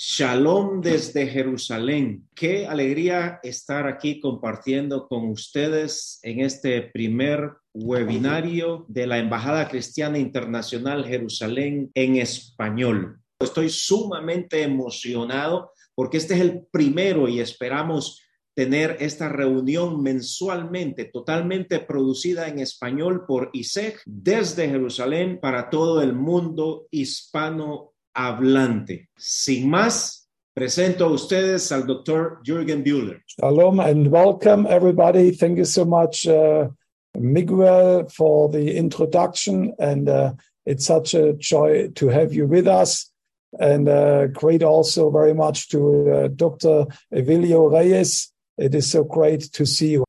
Shalom desde Jerusalén. Qué alegría estar aquí compartiendo con ustedes en este primer webinario de la Embajada Cristiana Internacional Jerusalén en español. Estoy sumamente emocionado porque este es el primero y esperamos tener esta reunión mensualmente, totalmente producida en español por ISEG desde Jerusalén para todo el mundo hispano hablante. Sin más, presento a ustedes al doctor Jürgen. Shalom and welcome everybody. Thank you so much, uh, Miguel, for the introduction. And uh, it's such a joy to have you with us. And uh, great also very much to uh, Dr. Evilio Reyes it is so great to see you.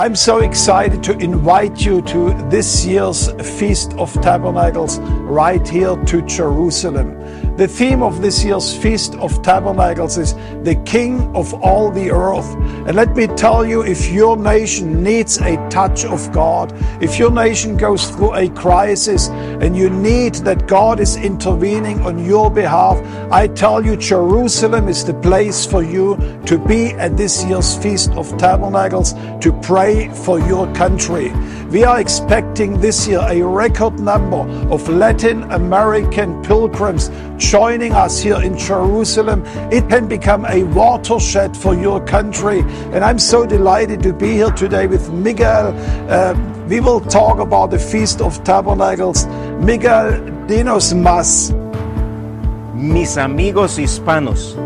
I'm so excited to invite you to this year's Feast of Tabernacles right here to Jerusalem. The theme of this year's Feast of Tabernacles is the King of all the earth. And let me tell you, if your nation needs a touch of God, if your nation goes through a crisis and you need that God is intervening on your behalf, I tell you, Jerusalem is the place for you to be at this year's Feast of Tabernacles to pray for your country. We are expecting this year a record number of Latin American pilgrims joining us here in Jerusalem. It can become a watershed for your country. And I'm so delighted to be here today with Miguel. Uh, we will talk about the Feast of Tabernacles. Miguel, dinos más. Mis amigos hispanos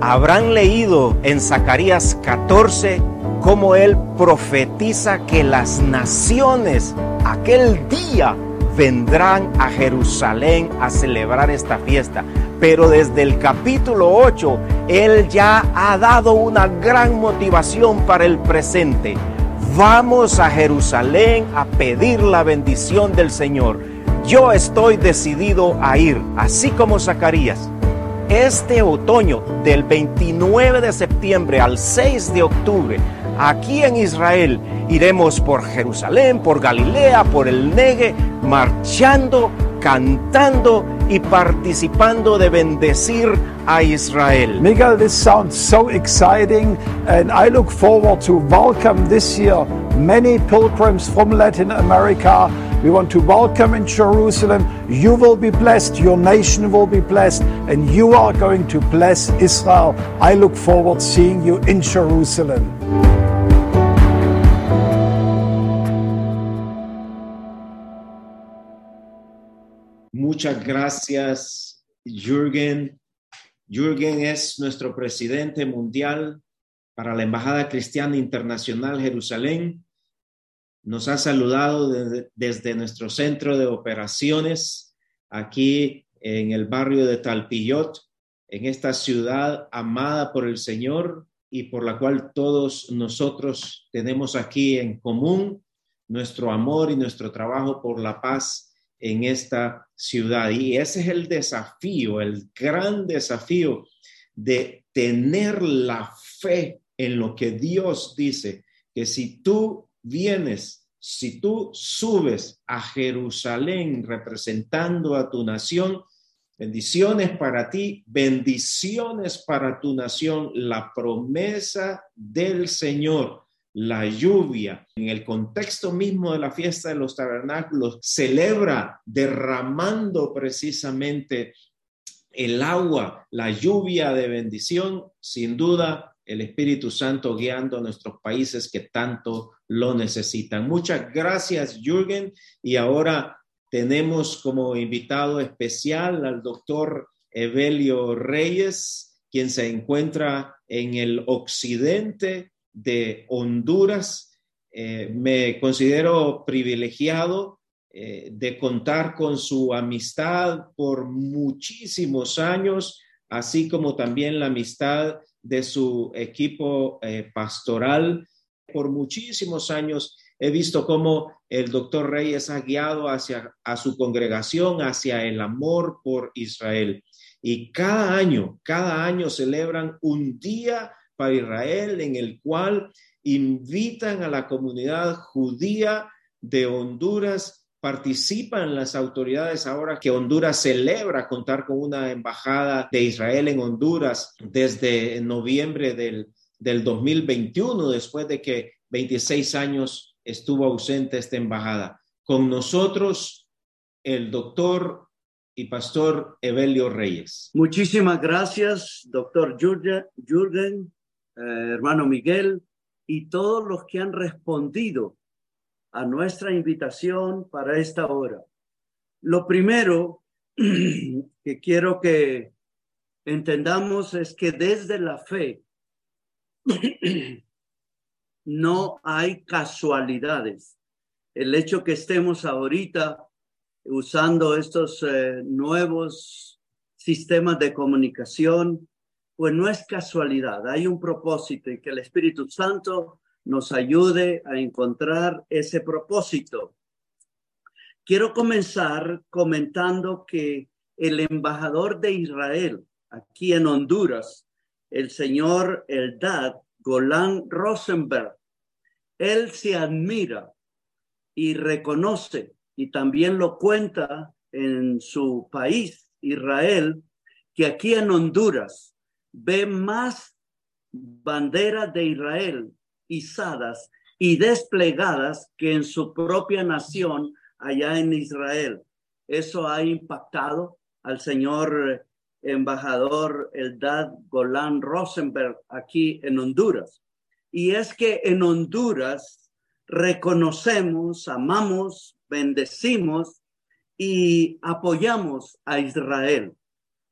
habrán leído en Zacarías 14 cómo él profetiza que las naciones aquel día vendrán a Jerusalén a celebrar esta fiesta. Pero desde el capítulo 8, Él ya ha dado una gran motivación para el presente. Vamos a Jerusalén a pedir la bendición del Señor. Yo estoy decidido a ir, así como Zacarías. Este otoño, del 29 de septiembre al 6 de octubre, aquí en Israel, iremos por Jerusalén, por Galilea, por el Negue, marchando, cantando y participando de bendecir a Israel. Miguel, this sounds so exciting, and I look forward to welcome this year many pilgrims from Latin America. We want to welcome in Jerusalem. You will be blessed, your nation will be blessed, and you are going to bless Israel. I look forward seeing you in Jerusalem. Muchas gracias, Jürgen. Jürgen es nuestro presidente mundial para la Embajada Cristiana Internacional Jerusalén. Nos ha saludado desde, nuestro centro de operaciones aquí en el barrio de Talpillot, en esta ciudad amada por el Señor y por la cual todos nosotros tenemos aquí en común nuestro amor y nuestro trabajo por la paz en esta ciudad. Y ese es el desafío, el gran desafío de tener la fe en lo que Dios dice, que si tú vienes, si tú subes a Jerusalén representando a tu nación, bendiciones para ti, bendiciones para tu nación, la promesa del Señor la lluvia, en el contexto mismo de la fiesta de los tabernáculos, celebra derramando precisamente el agua, la lluvia de bendición, sin duda el Espíritu Santo guiando a nuestros países que tanto lo necesitan. Muchas gracias, Jürgen. Y ahora tenemos como invitado especial al doctor Evelio Reyes, quien se encuentra en el occidente de Honduras. Eh, me considero privilegiado eh, de contar con su amistad por muchísimos años, así como también la amistad de su equipo eh, pastoral. Por muchísimos años he visto cómo el doctor Reyes ha guiado hacia a su congregación, hacia el amor por Israel. Y cada año, cada año celebran un día para Israel en el cual invitan a la comunidad judía de Honduras participan las autoridades ahora que Honduras celebra contar con una embajada de Israel en Honduras desde noviembre del, del 2021, después de que 26 años estuvo ausente esta embajada. Con nosotros el doctor y pastor Evelio Reyes. Muchísimas gracias, doctor Jürgen, eh, hermano Miguel y todos los que han respondido a nuestra invitación para esta hora. Lo primero que quiero que entendamos es que desde la fe no hay casualidades. El hecho que estemos ahorita usando estos eh, nuevos sistemas de comunicación, pues no es casualidad, hay un propósito y que el Espíritu Santo nos ayude a encontrar ese propósito. Quiero comenzar comentando que el embajador de Israel aquí en Honduras, el señor Eldad Golan Rosenberg, él se admira y reconoce y también lo cuenta en su país, Israel, que aquí en Honduras ve más banderas de Israel izadas y desplegadas que en su propia nación allá en Israel. Eso ha impactado al señor embajador Eldad Golan Rosenberg aquí en Honduras. Y es que en Honduras reconocemos, amamos, bendecimos y apoyamos a Israel.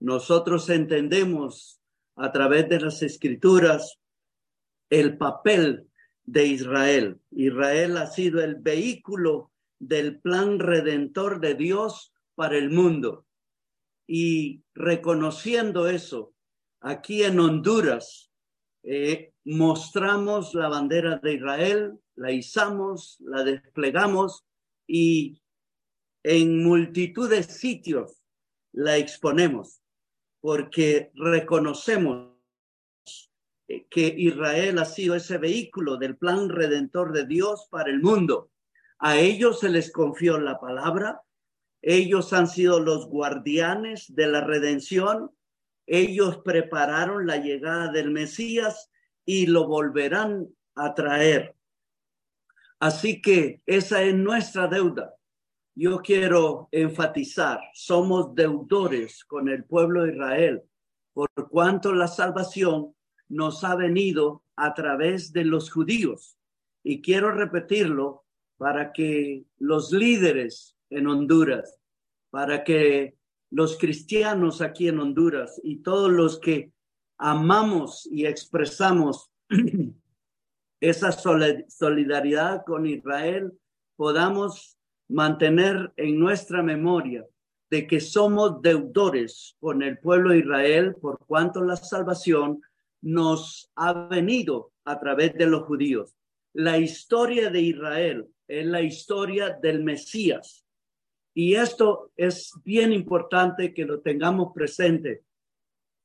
Nosotros entendemos a través de las escrituras el papel de Israel. Israel ha sido el vehículo del plan redentor de Dios para el mundo. Y reconociendo eso, aquí en Honduras eh, mostramos la bandera de Israel, la izamos, la desplegamos y en multitud de sitios la exponemos porque reconocemos que Israel ha sido ese vehículo del plan redentor de Dios para el mundo. A ellos se les confió la palabra, ellos han sido los guardianes de la redención, ellos prepararon la llegada del Mesías y lo volverán a traer. Así que esa es nuestra deuda. Yo quiero enfatizar, somos deudores con el pueblo de Israel, por cuanto la salvación nos ha venido a través de los judíos. Y quiero repetirlo para que los líderes en Honduras, para que los cristianos aquí en Honduras y todos los que amamos y expresamos esa solidaridad con Israel, podamos mantener en nuestra memoria de que somos deudores con el pueblo de Israel por cuanto la salvación nos ha venido a través de los judíos. La historia de Israel es la historia del Mesías. Y esto es bien importante que lo tengamos presente.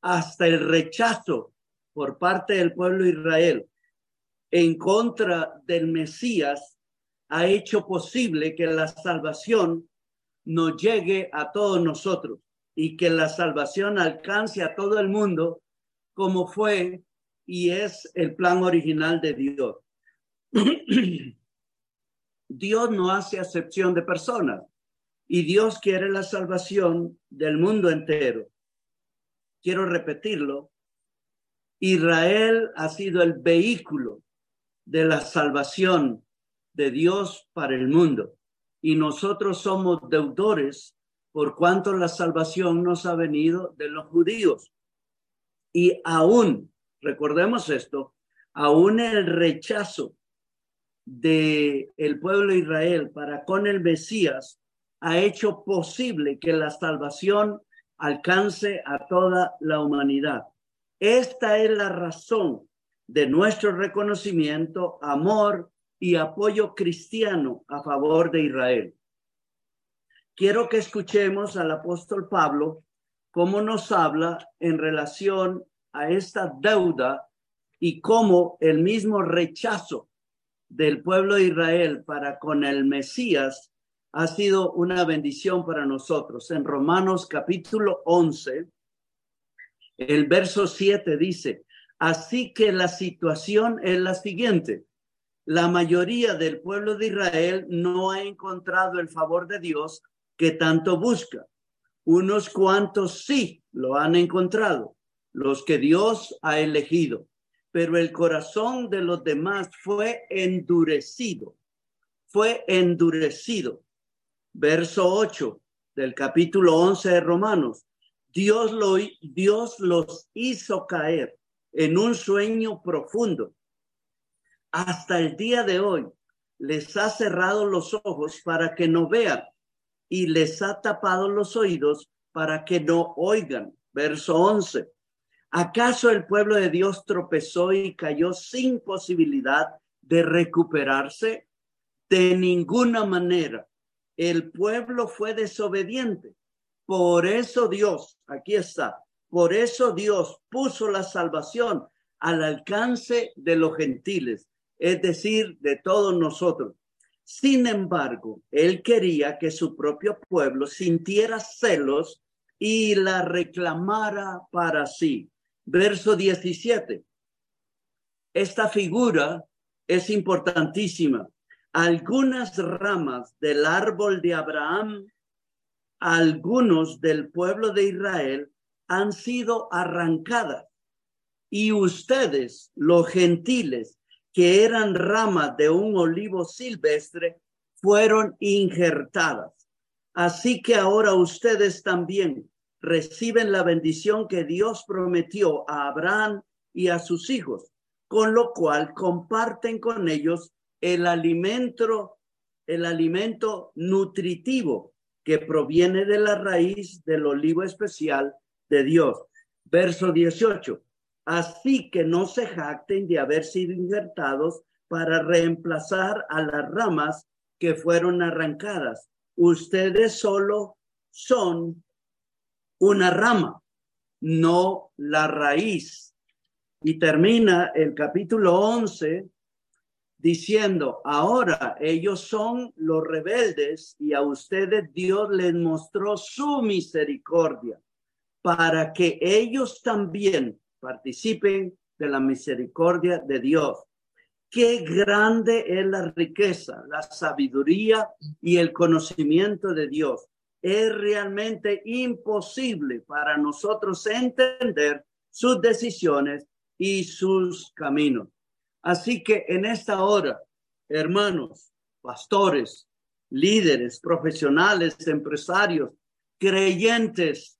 Hasta el rechazo por parte del pueblo de Israel en contra del Mesías ha hecho posible que la salvación nos llegue a todos nosotros y que la salvación alcance a todo el mundo como fue y es el plan original de Dios. Dios no hace acepción de personas y Dios quiere la salvación del mundo entero. Quiero repetirlo. Israel ha sido el vehículo de la salvación de Dios para el mundo. Y nosotros somos deudores por cuanto la salvación nos ha venido de los judíos. Y aún, recordemos esto, aún el rechazo de el pueblo de Israel para con el Mesías ha hecho posible que la salvación alcance a toda la humanidad. Esta es la razón de nuestro reconocimiento, amor y apoyo cristiano a favor de Israel. Quiero que escuchemos al apóstol Pablo cómo nos habla en relación a esta deuda y cómo el mismo rechazo del pueblo de Israel para con el Mesías ha sido una bendición para nosotros. En Romanos capítulo 11, el verso 7 dice, así que la situación es la siguiente. La mayoría del pueblo de Israel no ha encontrado el favor de Dios que tanto busca. Unos cuantos sí lo han encontrado, los que Dios ha elegido, pero el corazón de los demás fue endurecido, fue endurecido. Verso 8 del capítulo 11 de Romanos. Dios, lo, Dios los hizo caer en un sueño profundo. Hasta el día de hoy les ha cerrado los ojos para que no vean y les ha tapado los oídos para que no oigan. Verso 11. ¿Acaso el pueblo de Dios tropezó y cayó sin posibilidad de recuperarse? De ninguna manera. El pueblo fue desobediente por eso Dios, aquí está, por eso Dios puso la salvación al alcance de los gentiles, es decir, de todos nosotros. Sin embargo, él quería que su propio pueblo sintiera celos y la reclamara para sí. Verso 17. Esta figura es importantísima. Algunas ramas del árbol de Abraham algunos del pueblo de Israel han sido arrancadas y ustedes, los gentiles, que eran ramas de un olivo silvestre, fueron injertadas. Así que ahora ustedes también reciben la bendición que Dios prometió a Abraham y a sus hijos, con lo cual comparten con ellos el alimento, el alimento nutritivo que proviene de la raíz del olivo especial de Dios. Verso 18. Así que no se jacten de haber sido injertados para reemplazar a las ramas que fueron arrancadas. Ustedes solo son una rama, no la raíz. Y termina el capítulo 11 diciendo, ahora ellos son los rebeldes y a ustedes Dios les mostró su misericordia para que ellos también participen de la misericordia de Dios. Qué grande es la riqueza, la sabiduría y el conocimiento de Dios. Es realmente imposible para nosotros entender sus decisiones y sus caminos. Así que en esta hora, hermanos, pastores, líderes, profesionales, empresarios, creyentes,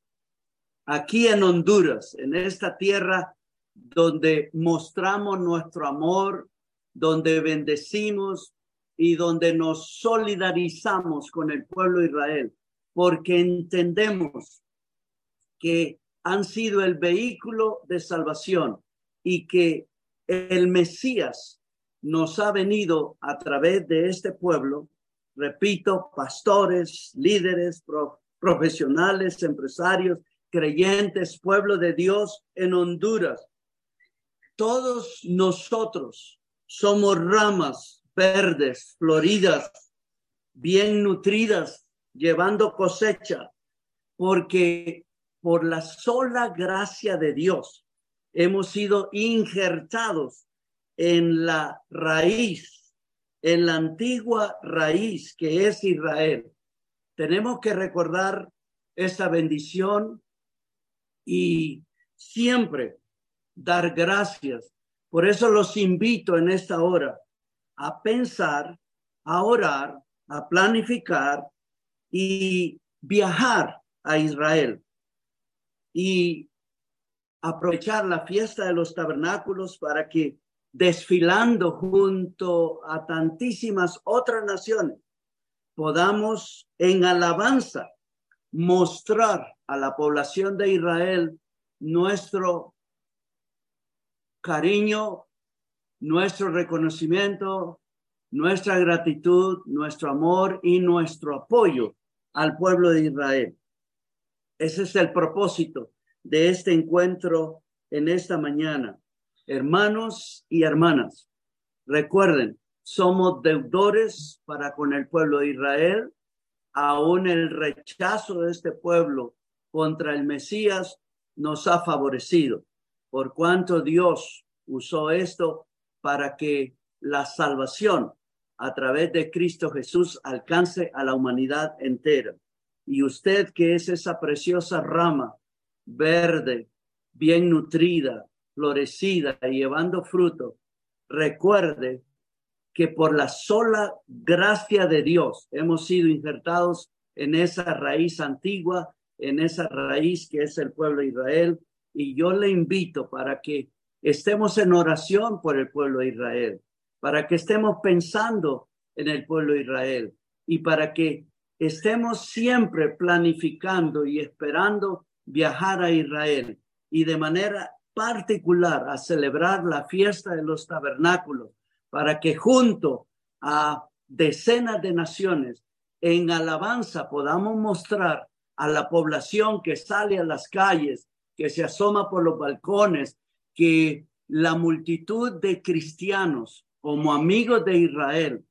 aquí en Honduras, en esta tierra donde mostramos nuestro amor, donde bendecimos y donde nos solidarizamos con el pueblo de Israel, porque entendemos que han sido el vehículo de salvación y que el Mesías nos ha venido a través de este pueblo, repito, pastores, líderes, profesionales, empresarios, creyentes, pueblo de Dios en Honduras. Todos nosotros somos ramas verdes, floridas, bien nutridas, llevando cosecha, porque por la sola gracia de Dios hemos sido injertados en la raíz, en la antigua raíz que es Israel. Tenemos que recordar esta bendición y siempre dar gracias. Por eso los invito en esta hora a pensar, a orar, a planificar y viajar a Israel. Y aprovechar la fiesta de los tabernáculos para que desfilando junto a tantísimas otras naciones, podamos en alabanza mostrar a la población de Israel nuestro cariño, nuestro reconocimiento, nuestra gratitud, nuestro amor y nuestro apoyo al pueblo de Israel. Ese es el propósito de este encuentro en esta mañana. Hermanos y hermanas, recuerden, somos deudores para con el pueblo de Israel aún el rechazo de este pueblo contra el Mesías nos ha favorecido, por cuanto Dios usó esto para que la salvación a través de Cristo Jesús alcance a la humanidad entera. Y usted que es esa preciosa rama verde, bien nutrida, florecida y llevando fruto, recuerde que por la sola gracia de Dios hemos sido injertados en esa raíz antigua, en esa raíz que es el pueblo de Israel. Y yo le invito para que estemos en oración por el pueblo de Israel, para que estemos pensando en el pueblo de Israel y para que estemos siempre planificando y esperando viajar a Israel y de manera particular a celebrar la fiesta de los tabernáculos para que junto a decenas de naciones en alabanza podamos mostrar a la población que sale a las calles, que se asoma por los balcones, que la multitud de cristianos como amigos de Israel,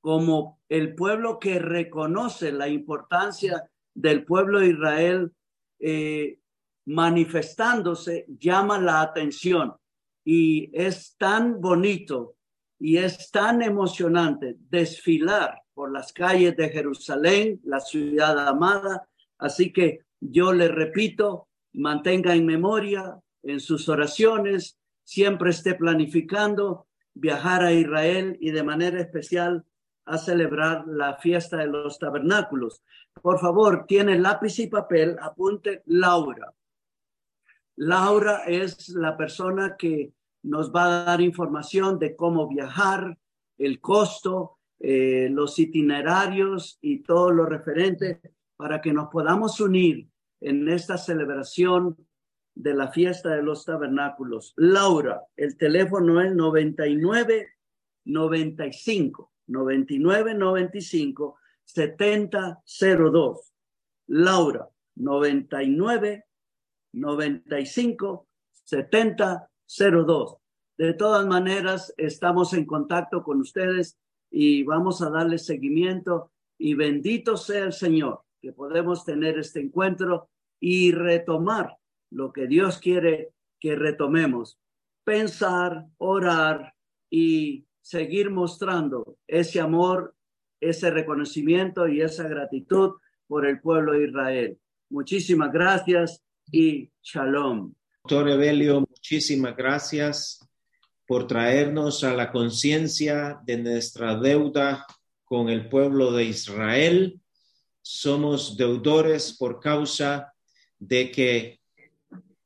como el pueblo que reconoce la importancia del pueblo de Israel eh, manifestándose, llama la atención. Y es tan bonito y es tan emocionante desfilar por las calles de Jerusalén, la ciudad amada. Así que yo le repito, mantenga en memoria en sus oraciones, siempre esté planificando viajar a Israel y de manera especial a celebrar la fiesta de los tabernáculos. Por favor, tiene lápiz y papel, apunte Laura. Laura es la persona que nos va a dar información de cómo viajar, el costo, eh, los itinerarios y todo lo referente para que nos podamos unir en esta celebración de la fiesta de los tabernáculos. Laura, el teléfono es 99 95 99 95 70 02. Laura, 99 95 70 02. De todas maneras, estamos en contacto con ustedes y vamos a darle seguimiento y bendito sea el Señor que podemos tener este encuentro y retomar lo que Dios quiere que retomemos, pensar, orar y seguir mostrando ese amor, ese reconocimiento y esa gratitud por el pueblo de Israel. Muchísimas gracias y shalom. Doctor Evelio, muchísimas gracias por traernos a la conciencia de nuestra deuda con el pueblo de Israel. Somos deudores por causa de que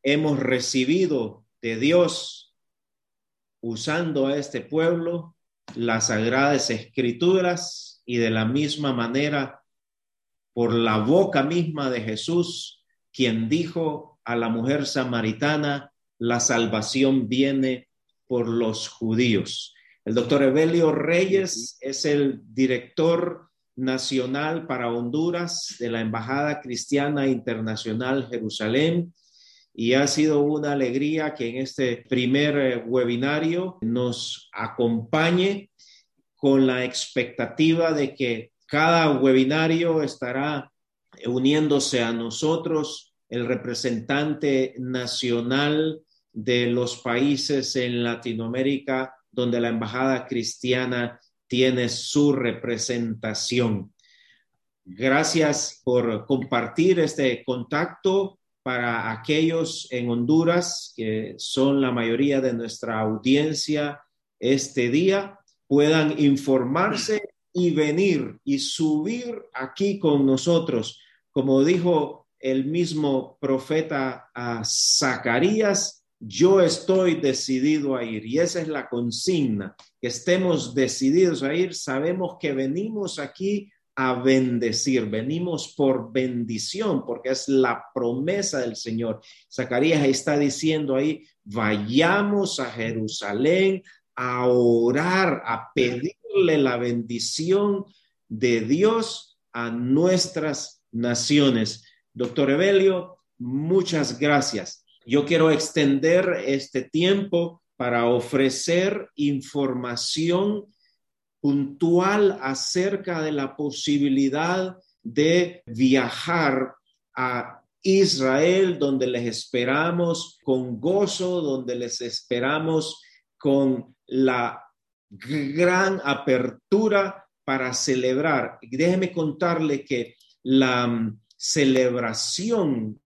hemos recibido de Dios, usando a este pueblo, las sagradas escrituras y de la misma manera, por la boca misma de Jesús, quien dijo a la mujer samaritana, la salvación viene por los judíos. El doctor Evelio Reyes es el director nacional para Honduras de la Embajada Cristiana Internacional Jerusalén y ha sido una alegría que en este primer eh, webinario nos acompañe con la expectativa de que cada webinario estará uniéndose a nosotros el representante nacional de los países en Latinoamérica donde la Embajada Cristiana tiene su representación. Gracias por compartir este contacto para aquellos en Honduras, que son la mayoría de nuestra audiencia este día, puedan informarse y venir y subir aquí con nosotros. Como dijo el mismo profeta a Zacarías, yo estoy decidido a ir y esa es la consigna, que estemos decididos a ir. Sabemos que venimos aquí a bendecir, venimos por bendición, porque es la promesa del Señor. Zacarías está diciendo ahí, vayamos a Jerusalén a orar, a pedirle la bendición de Dios a nuestras naciones. Doctor Evelio, muchas gracias. Yo quiero extender este tiempo para ofrecer información puntual acerca de la posibilidad de viajar a Israel, donde les esperamos con gozo, donde les esperamos con la gran apertura para celebrar. Déjeme contarle que la mm, celebración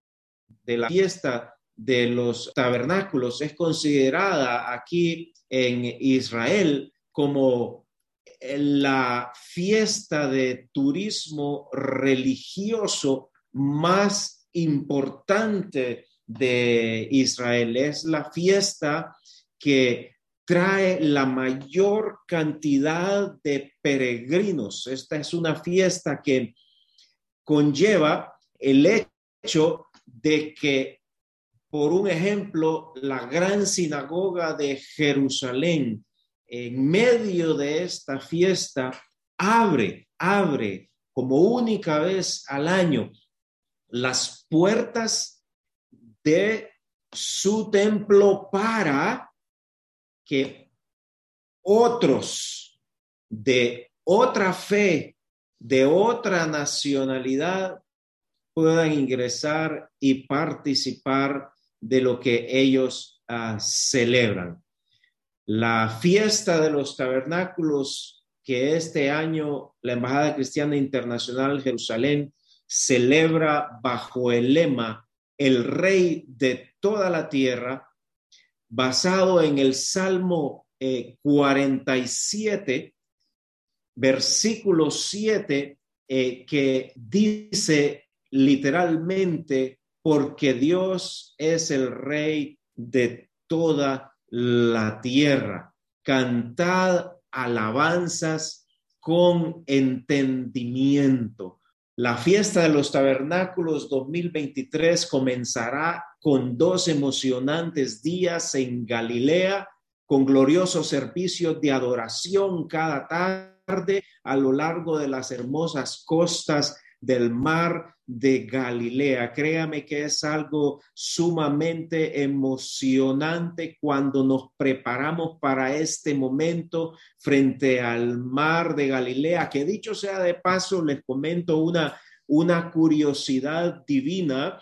de la fiesta de los tabernáculos es considerada aquí en Israel como la fiesta de turismo religioso más importante de Israel. Es la fiesta que trae la mayor cantidad de peregrinos. Esta es una fiesta que conlleva el hecho de que, por un ejemplo, la gran sinagoga de Jerusalén, en medio de esta fiesta, abre, abre como única vez al año las puertas de su templo para que otros de otra fe, de otra nacionalidad, puedan ingresar y participar de lo que ellos ah, celebran. La fiesta de los tabernáculos que este año la Embajada Cristiana Internacional Jerusalén celebra bajo el lema El Rey de toda la tierra, basado en el Salmo 47, eh, versículo 7, eh, que dice literalmente, porque Dios es el Rey de toda la tierra. Cantad alabanzas con entendimiento. La fiesta de los tabernáculos 2023 comenzará con dos emocionantes días en Galilea, con gloriosos servicios de adoración cada tarde a lo largo de las hermosas costas del mar de Galilea. Créame que es algo sumamente emocionante cuando nos preparamos para este momento frente al mar de Galilea, que dicho sea de paso, les comento una, una curiosidad divina.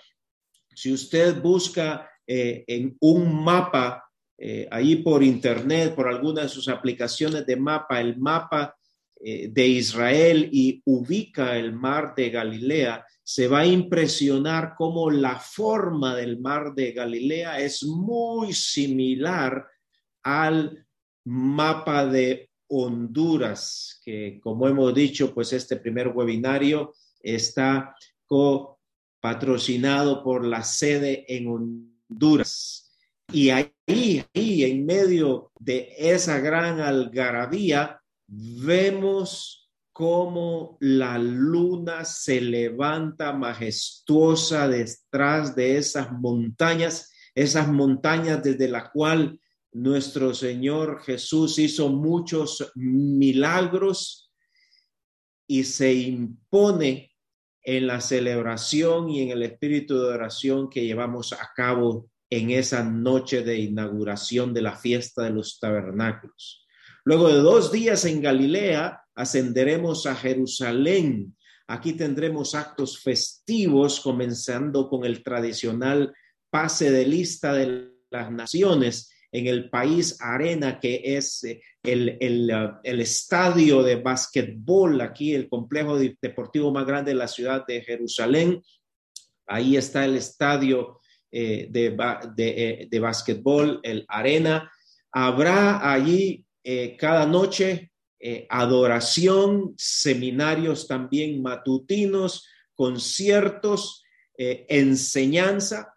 Si usted busca eh, en un mapa eh, ahí por internet, por alguna de sus aplicaciones de mapa, el mapa eh, de Israel y ubica el mar de Galilea, se va a impresionar cómo la forma del mar de Galilea es muy similar al mapa de Honduras, que como hemos dicho, pues este primer webinario está patrocinado por la sede en Honduras. Y ahí, ahí, en medio de esa gran algarabía, vemos cómo la luna se levanta majestuosa detrás de esas montañas, esas montañas desde la cual nuestro Señor Jesús hizo muchos milagros y se impone en la celebración y en el espíritu de oración que llevamos a cabo en esa noche de inauguración de la fiesta de los tabernáculos. Luego de dos días en Galilea, ascenderemos a Jerusalén. Aquí tendremos actos festivos, comenzando con el tradicional pase de lista de las naciones en el país Arena, que es eh, el, el, estadio de básquetbol, aquí el complejo deportivo más grande de la ciudad de Jerusalén. Ahí está el estadio eh, de, de, eh, de básquetbol, el Arena. Habrá allí eh, cada noche eh, adoración, seminarios también matutinos, conciertos, eh, enseñanza.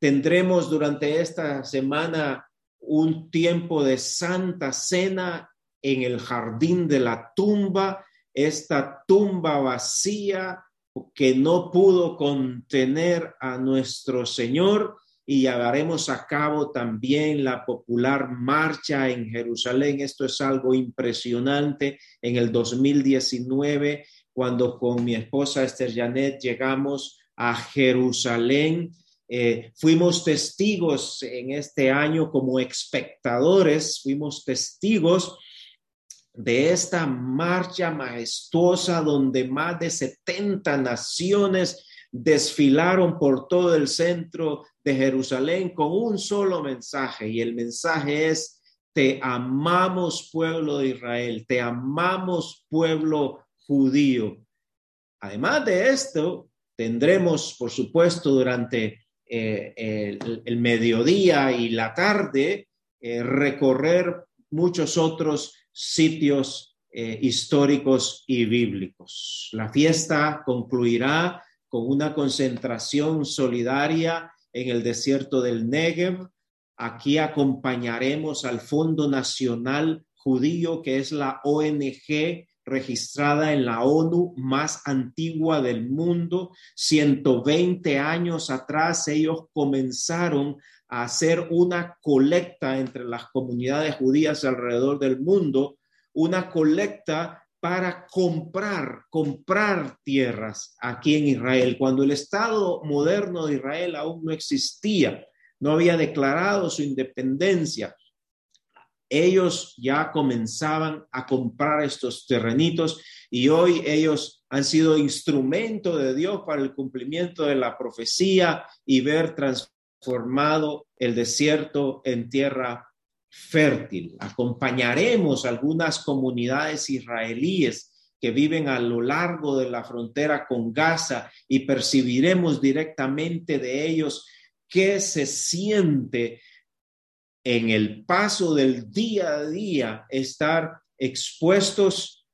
Tendremos durante esta semana un tiempo de santa cena en el jardín de la tumba, esta tumba vacía que no pudo contener a nuestro Señor y llevaremos a cabo también la popular marcha en Jerusalén. Esto es algo impresionante. En el 2019, cuando con mi esposa Esther Janet llegamos a Jerusalén, eh, fuimos testigos en este año como espectadores, fuimos testigos de esta marcha majestuosa donde más de 70 naciones desfilaron por todo el centro de Jerusalén con un solo mensaje y el mensaje es, te amamos pueblo de Israel, te amamos pueblo judío. Además de esto, tendremos, por supuesto, durante eh, el, mediodía y la tarde, eh, recorrer muchos otros sitios eh, históricos y bíblicos. La fiesta concluirá con una concentración solidaria en el desierto del Negev. Aquí acompañaremos al Fondo Nacional Judío, que es la ONG registrada en la ONU más antigua del mundo. 120 años atrás ellos comenzaron a hacer una colecta entre las comunidades judías alrededor del mundo, una colecta para comprar, comprar tierras aquí en Israel, cuando el Estado moderno de Israel aún no existía, no había declarado su independencia. Ellos ya comenzaban a comprar estos terrenitos y hoy ellos han sido instrumento de Dios para el cumplimiento de la profecía y ver transformado el desierto en tierra fértil. Acompañaremos algunas comunidades israelíes que viven a lo largo de la frontera con Gaza y percibiremos directamente de ellos qué se siente en el paso del día a día estar expuestos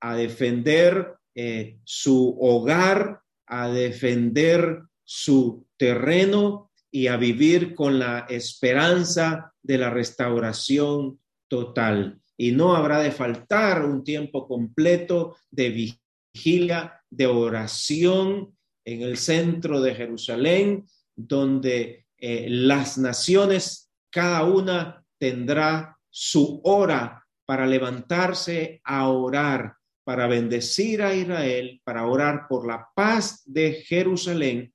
a defender eh, su hogar, a defender su terreno y a vivir con la esperanza de la restauración total. Y no habrá de faltar un tiempo completo de vigilia, de oración en el centro de Jerusalén, donde eh, las naciones, cada una tendrá su hora para levantarse a orar, para bendecir a Israel, para orar por la paz de Jerusalén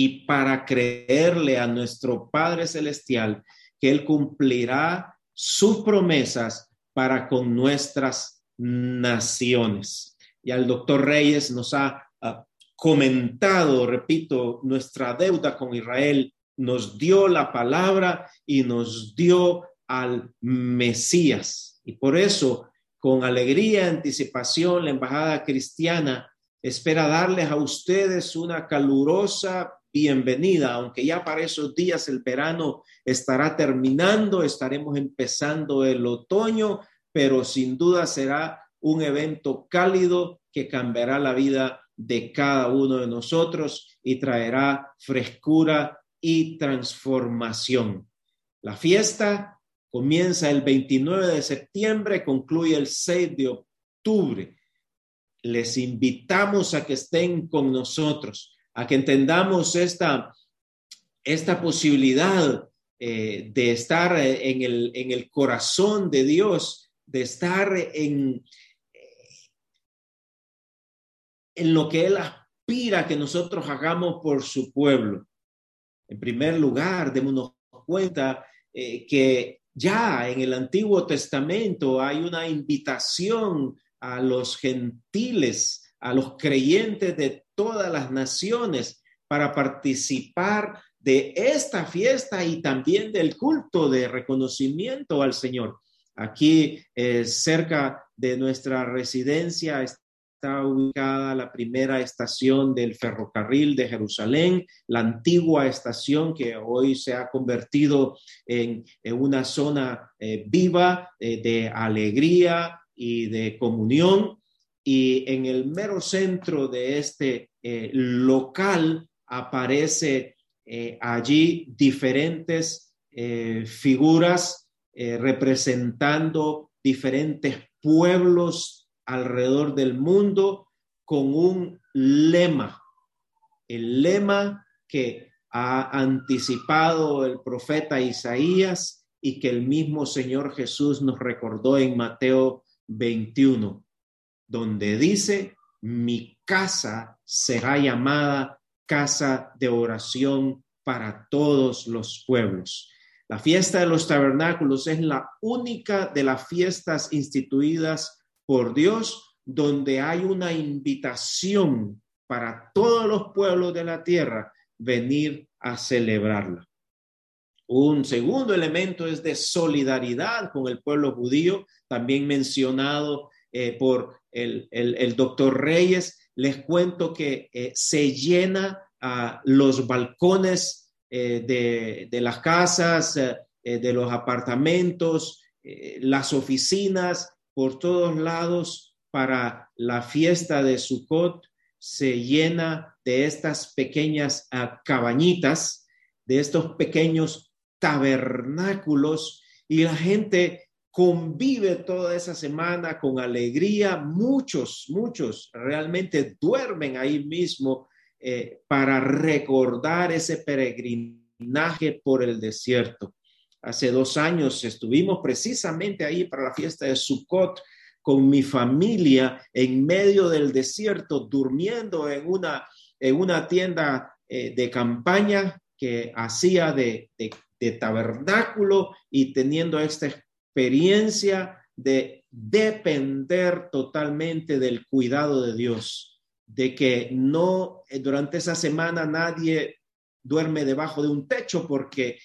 y para creerle a nuestro Padre Celestial que Él cumplirá sus promesas para con nuestras naciones. Y el doctor Reyes nos ha comentado, repito, nuestra deuda con Israel, nos dio la palabra y nos dio al Mesías. Y por eso, con alegría y anticipación, la Embajada Cristiana espera darles a ustedes una calurosa bienvenida, aunque ya para esos días el verano estará terminando, estaremos empezando el otoño, pero sin duda será un evento cálido que cambiará la vida de cada uno de nosotros y traerá frescura y transformación. La fiesta comienza el 29 de septiembre, concluye el 6 de octubre. Les invitamos a que estén con nosotros a que entendamos esta, esta posibilidad eh, de estar en el, en el corazón de Dios, de estar en, en lo que Él aspira que nosotros hagamos por su pueblo. En primer lugar, démonos cuenta eh, que ya en el Antiguo Testamento hay una invitación a los gentiles, a los creyentes de todas las naciones para participar de esta fiesta y también del culto de reconocimiento al Señor. Aquí eh, cerca de nuestra residencia está ubicada la primera estación del ferrocarril de Jerusalén, la antigua estación que hoy se ha convertido en, una zona eh, viva eh, de alegría y de comunión y en el mero centro de este eh, local aparece eh, allí diferentes eh, figuras representando diferentes pueblos alrededor del mundo con un lema, el lema que ha anticipado el profeta Isaías y que el mismo Señor Jesús nos recordó en Mateo 21 donde dice, mi casa será llamada casa de oración para todos los pueblos. La fiesta de los tabernáculos es la única de las fiestas instituidas por Dios donde hay una invitación para todos los pueblos de la tierra venir a celebrarla. Un segundo elemento es de solidaridad con el pueblo judío, también mencionado eh, por el, doctor Reyes. Les cuento que eh, se llena a los balcones eh, de, las casas, de los apartamentos, las oficinas, por todos lados para la fiesta de Sukkot se llena de estas pequeñas ah, cabañitas, de estos pequeños tabernáculos y la gente convive toda esa semana con alegría. Muchos, muchos realmente duermen ahí mismo eh, para recordar ese peregrinaje por el desierto. Hace dos años estuvimos precisamente ahí para la fiesta de Sukkot con mi familia en medio del desierto, durmiendo en una, en una tienda eh, de campaña que hacía de, tabernáculo y teniendo esta experiencia de depender totalmente del cuidado de Dios, de que no eh, durante esa semana nadie duerme debajo de un techo porque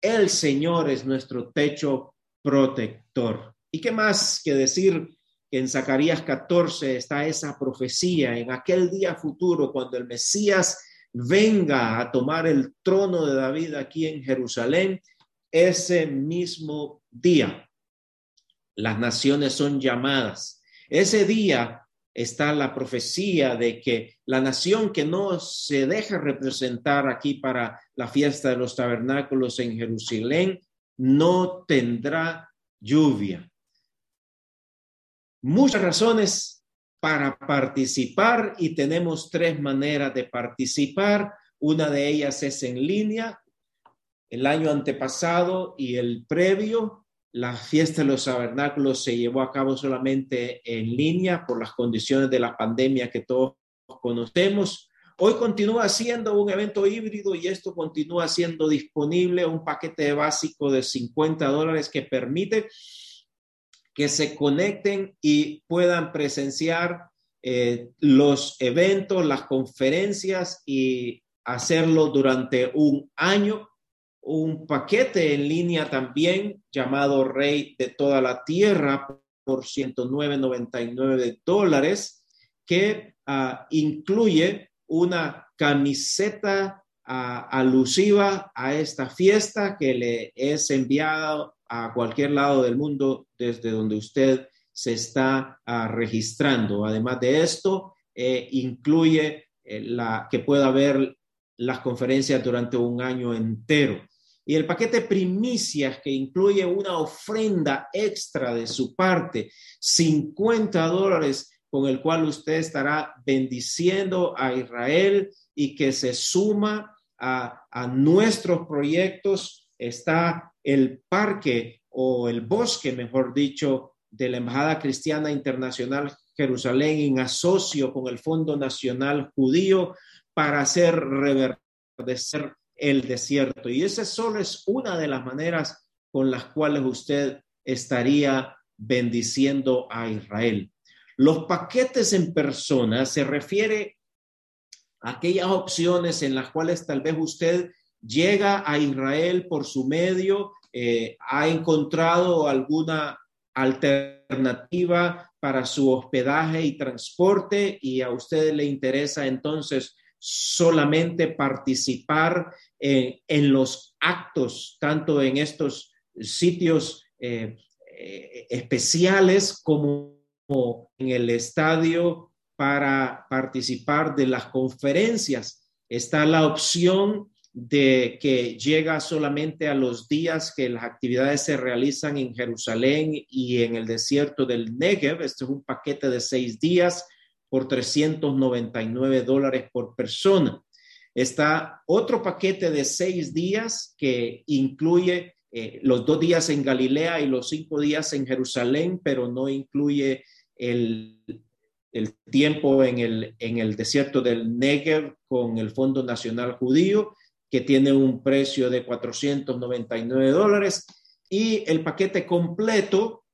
el Señor es nuestro techo protector. ¿Y qué más que decir que en Zacarías 14 está esa profecía en aquel día futuro cuando el Mesías venga a tomar el trono de David aquí en Jerusalén, ese mismo día las naciones son llamadas. Ese día está la profecía de que la nación que no se deja representar aquí para la fiesta de los tabernáculos en Jerusalén no tendrá lluvia. Muchas razones para participar y tenemos tres maneras de participar. Una de ellas es en línea. El año antepasado y el previo, la fiesta de los tabernáculos se llevó a cabo solamente en línea por las condiciones de la pandemia que todos conocemos. Hoy continúa siendo un evento híbrido y esto continúa siendo disponible, un paquete básico de 50 dólares que permite que se conecten y puedan presenciar eh, los eventos, las conferencias y hacerlo durante un año. Un paquete en línea también llamado Rey de toda la Tierra por 109.99 dólares que ah, incluye una camiseta ah, alusiva a esta fiesta que le es enviada a cualquier lado del mundo desde donde usted se está ah, registrando. Además de esto, eh, incluye eh, la, que pueda haber las conferencias durante un año entero. Y el paquete primicias que incluye una ofrenda extra de su parte, 50 dólares con el cual usted estará bendiciendo a Israel y que se suma a, a nuestros proyectos, está el parque o el bosque, mejor dicho, de la Embajada Cristiana Internacional Jerusalén en asocio con el Fondo Nacional Judío para hacer reverdecer el desierto. Y esa solo es una de las maneras con las cuales usted estaría bendiciendo a Israel. Los paquetes en persona se refiere a aquellas opciones en las cuales tal vez usted llega a Israel por su medio, eh, ha encontrado alguna alternativa para su hospedaje y transporte y a usted le interesa entonces solamente participar en los actos, tanto en estos sitios eh, eh, especiales como en el estadio para participar de las conferencias. Está la opción de que llega solamente a los días que las actividades se realizan en Jerusalén y en el desierto del Negev. Este es un paquete de seis días por 399 dólares por persona. Está otro paquete de seis días que incluye eh, los dos días en Galilea y los cinco días en Jerusalén, pero no incluye el, el tiempo en el, en el desierto del Negev con el Fondo Nacional Judío que tiene un precio de 499 dólares, y el paquete completo,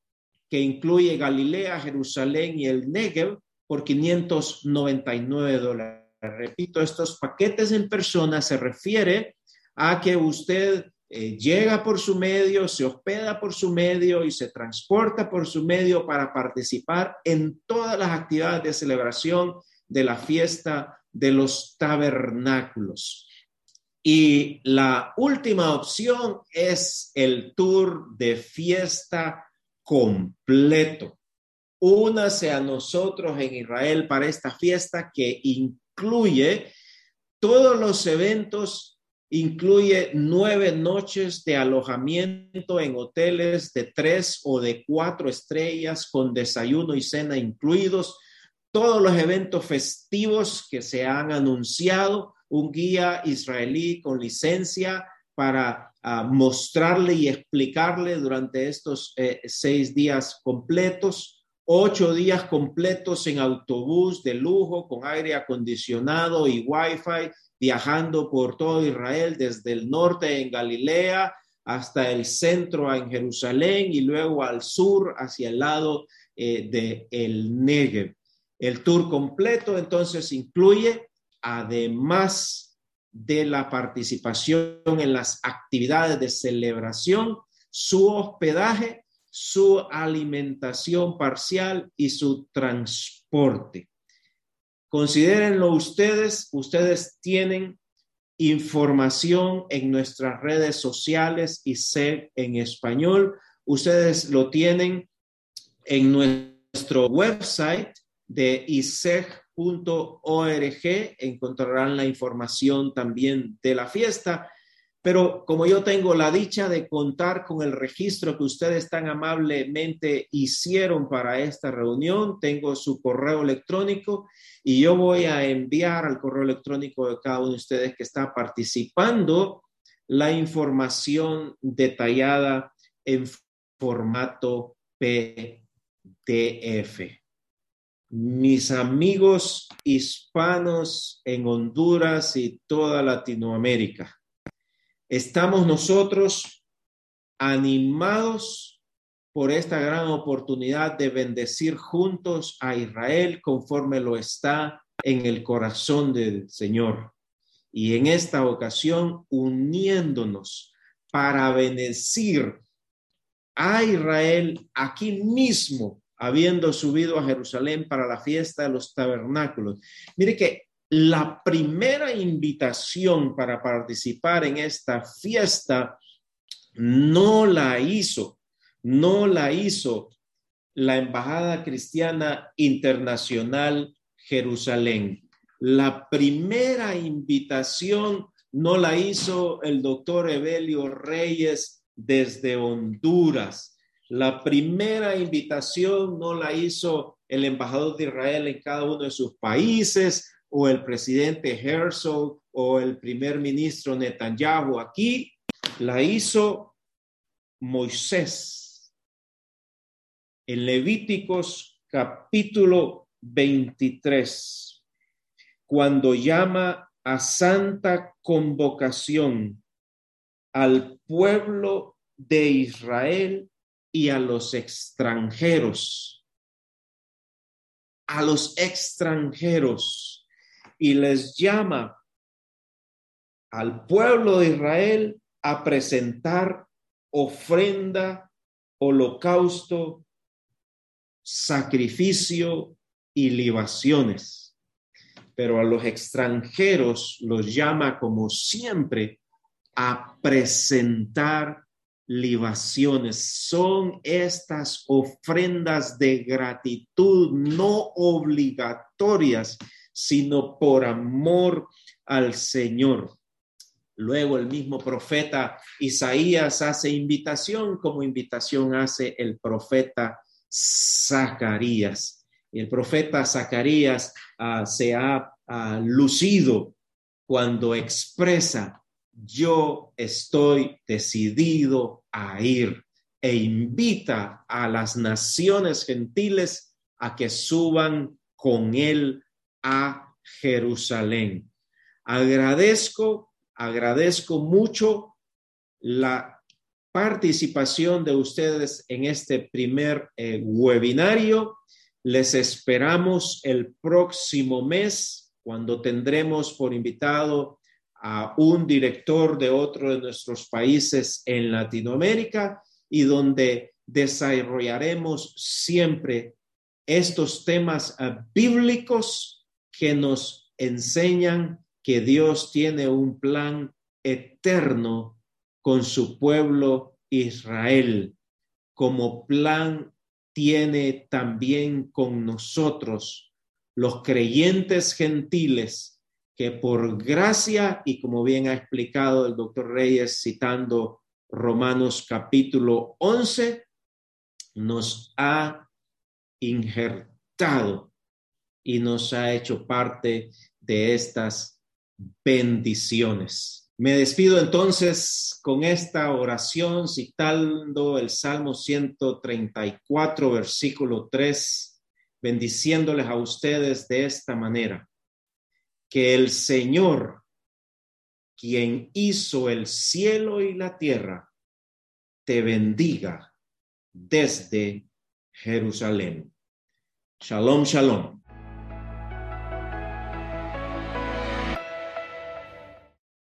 que incluye Galilea, Jerusalén y el Negev, por 599 dólares. Repito, estos paquetes en persona se refiere a que usted eh, llega por su medio, se hospeda por su medio y se transporta por su medio para participar en todas las actividades de celebración de la fiesta de los tabernáculos. Y la última opción es el tour de fiesta completo. Únase a nosotros en Israel para esta fiesta que incluye todos los eventos, incluye nueve noches de alojamiento en hoteles de tres o de cuatro estrellas con desayuno y cena incluidos, todos los eventos festivos que se han anunciado, un guía israelí con licencia para ah, mostrarle y explicarle durante estos eh, seis días completos, ocho días completos en autobús de lujo con aire acondicionado y wifi, viajando por todo Israel, desde el norte en Galilea hasta el centro en Jerusalén y luego al sur hacia el lado eh, de el Negev. El tour completo entonces incluye además de la participación en las actividades de celebración, su hospedaje, su alimentación parcial y su transporte. Considérenlo ustedes, ustedes tienen información en nuestras redes sociales y sé en español. Ustedes lo tienen en nuestro website de ISEG .org encontrarán la información también de la fiesta. Pero como yo tengo la dicha de contar con el registro que ustedes tan amablemente hicieron para esta reunión, tengo su correo electrónico y yo voy a enviar al correo electrónico de cada uno de ustedes que está participando la información detallada en formato PDF mis amigos hispanos en Honduras y toda Latinoamérica. Estamos nosotros animados por esta gran oportunidad de bendecir juntos a Israel conforme lo está en el corazón del Señor. Y en esta ocasión uniéndonos para bendecir a Israel aquí mismo habiendo subido a Jerusalén para la fiesta de los tabernáculos. Mire que la primera invitación para participar en esta fiesta no la hizo, no la hizo la Embajada Cristiana Internacional Jerusalén. La primera invitación no la hizo el doctor Evelio Reyes desde Honduras. La primera invitación no la hizo el embajador de Israel en cada uno de sus países o el presidente Herzog o el primer ministro Netanyahu. Aquí la hizo Moisés en Levíticos capítulo 23, cuando llama a santa convocación al pueblo de Israel y a los extranjeros, a los extranjeros, y les llama al pueblo de Israel a presentar ofrenda, holocausto, sacrificio y libaciones. Pero a los extranjeros los llama, como siempre, a presentar libaciones. Son estas ofrendas de gratitud no obligatorias, sino por amor al Señor. Luego el mismo profeta Isaías hace invitación, como invitación hace el profeta Zacarías. El profeta Zacarías ah, se ha ah, lucido cuando expresa yo estoy decidido a ir e invita a las naciones gentiles a que suban con él a Jerusalén. Agradezco agradezco mucho la participación de ustedes en este primer eh, webinario. Les esperamos el próximo mes cuando tendremos por invitado a un director de otro de nuestros países en Latinoamérica y donde desarrollaremos siempre estos temas eh, bíblicos que nos enseñan que Dios tiene un plan eterno con su pueblo Israel, como plan tiene también con nosotros, los creyentes gentiles, que por gracia, y como bien ha explicado el doctor Reyes citando Romanos capítulo 11, nos ha injertado y nos ha hecho parte de estas bendiciones. Me despido entonces con esta oración citando el Salmo 134, versículo 3, bendiciéndoles a ustedes de esta manera. Que el Señor, quien hizo el cielo y la tierra, te bendiga desde Jerusalén. Shalom, shalom.